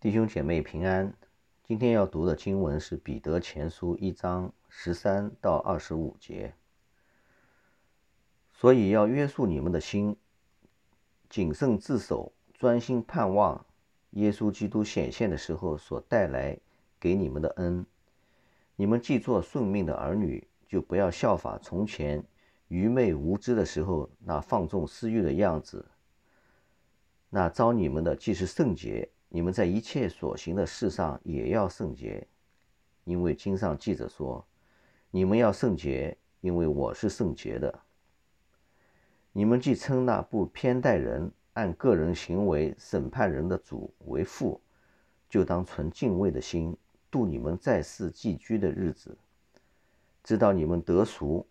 弟兄姐妹平安。今天要读的经文是《彼得前书》一章十三到二十五节。所以要约束你们的心，谨慎自守，专心盼望耶稣基督显现的时候所带来给你们的恩。你们既做顺命的儿女，就不要效法从前愚昧无知的时候那放纵私欲的样子。那招你们的既是圣洁。你们在一切所行的事上也要圣洁，因为经上记着说：“你们要圣洁，因为我是圣洁的。”你们既称那不偏待人、按个人行为审判人的主为父，就当存敬畏的心度你们在世寄居的日子，知道你们得赎，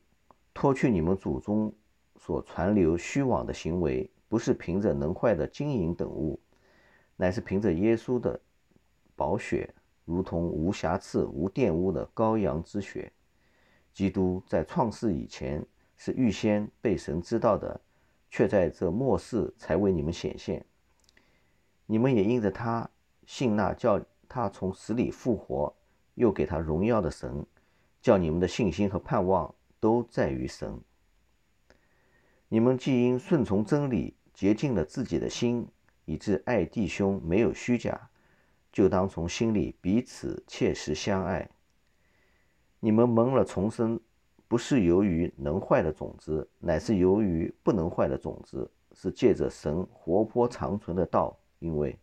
脱去你们祖宗所传流虚妄的行为，不是凭着能坏的金银等物。乃是凭着耶稣的宝血，如同无瑕疵、无玷污的羔羊之血。基督在创世以前是预先被神知道的，却在这末世才为你们显现。你们也因着他信那叫他从死里复活，又给他荣耀的神，叫你们的信心和盼望都在于神。你们既因顺从真理洁净了自己的心。以致爱弟兄没有虚假，就当从心里彼此切实相爱。你们蒙了重生，不是由于能坏的种子，乃是由于不能坏的种子，是借着神活泼长存的道。因为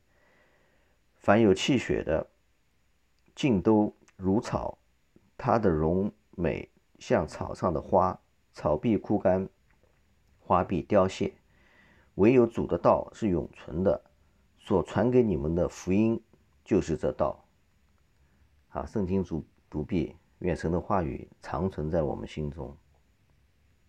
凡有气血的，尽都如草，它的荣美像草上的花，草必枯干，花必凋谢。唯有主的道是永存的，所传给你们的福音就是这道。好，圣经读读毕，愿神的话语长存在我们心中。